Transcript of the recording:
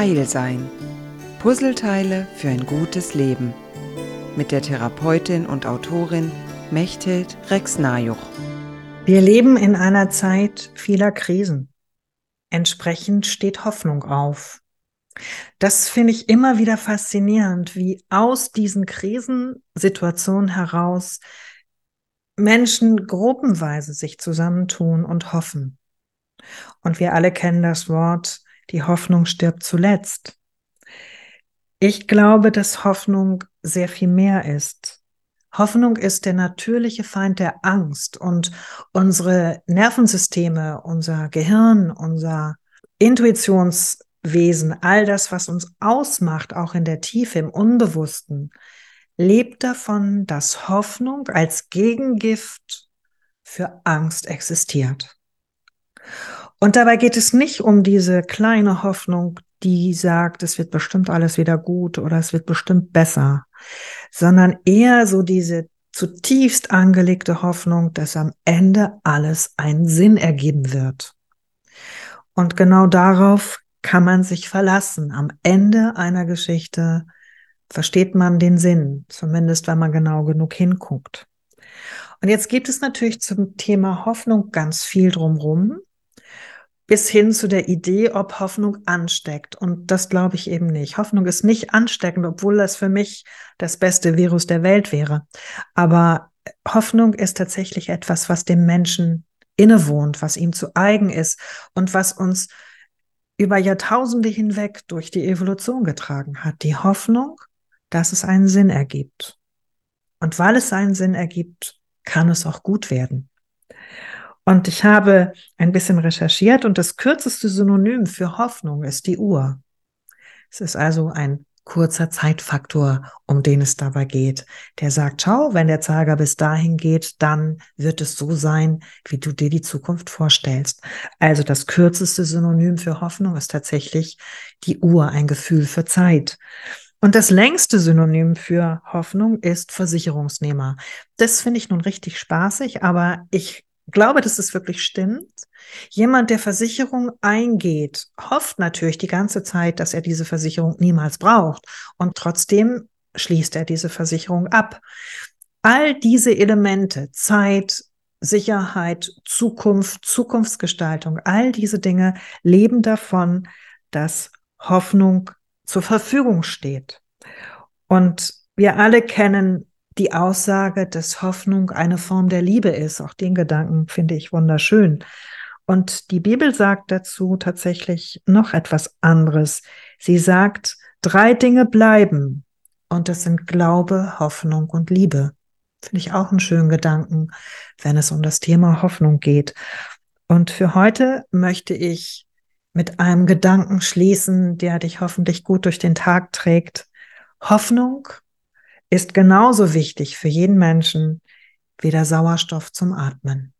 Heil sein. Puzzleteile für ein gutes Leben. Mit der Therapeutin und Autorin Mechthild Rex-Najuch. Wir leben in einer Zeit vieler Krisen. Entsprechend steht Hoffnung auf. Das finde ich immer wieder faszinierend, wie aus diesen Krisensituationen heraus Menschen gruppenweise sich zusammentun und hoffen. Und wir alle kennen das Wort die Hoffnung stirbt zuletzt. Ich glaube, dass Hoffnung sehr viel mehr ist. Hoffnung ist der natürliche Feind der Angst und unsere Nervensysteme, unser Gehirn, unser Intuitionswesen, all das, was uns ausmacht, auch in der Tiefe, im Unbewussten, lebt davon, dass Hoffnung als Gegengift für Angst existiert. Und dabei geht es nicht um diese kleine Hoffnung, die sagt, es wird bestimmt alles wieder gut oder es wird bestimmt besser, sondern eher so diese zutiefst angelegte Hoffnung, dass am Ende alles einen Sinn ergeben wird. Und genau darauf kann man sich verlassen. Am Ende einer Geschichte versteht man den Sinn, zumindest wenn man genau genug hinguckt. Und jetzt gibt es natürlich zum Thema Hoffnung ganz viel drumherum bis hin zu der Idee, ob Hoffnung ansteckt. Und das glaube ich eben nicht. Hoffnung ist nicht ansteckend, obwohl das für mich das beste Virus der Welt wäre. Aber Hoffnung ist tatsächlich etwas, was dem Menschen innewohnt, was ihm zu eigen ist und was uns über Jahrtausende hinweg durch die Evolution getragen hat. Die Hoffnung, dass es einen Sinn ergibt. Und weil es einen Sinn ergibt, kann es auch gut werden. Und ich habe ein bisschen recherchiert und das kürzeste Synonym für Hoffnung ist die Uhr. Es ist also ein kurzer Zeitfaktor, um den es dabei geht. Der sagt, schau, wenn der Zeiger bis dahin geht, dann wird es so sein, wie du dir die Zukunft vorstellst. Also das kürzeste Synonym für Hoffnung ist tatsächlich die Uhr, ein Gefühl für Zeit. Und das längste Synonym für Hoffnung ist Versicherungsnehmer. Das finde ich nun richtig spaßig, aber ich glaube, dass es wirklich stimmt. Jemand, der Versicherung eingeht, hofft natürlich die ganze Zeit, dass er diese Versicherung niemals braucht. Und trotzdem schließt er diese Versicherung ab. All diese Elemente, Zeit, Sicherheit, Zukunft, Zukunftsgestaltung, all diese Dinge leben davon, dass Hoffnung zur Verfügung steht. Und wir alle kennen die Aussage, dass Hoffnung eine Form der Liebe ist. Auch den Gedanken finde ich wunderschön. Und die Bibel sagt dazu tatsächlich noch etwas anderes. Sie sagt, drei Dinge bleiben. Und das sind Glaube, Hoffnung und Liebe. Finde ich auch einen schönen Gedanken, wenn es um das Thema Hoffnung geht. Und für heute möchte ich mit einem Gedanken schließen, der dich hoffentlich gut durch den Tag trägt. Hoffnung ist genauso wichtig für jeden Menschen wie der Sauerstoff zum Atmen.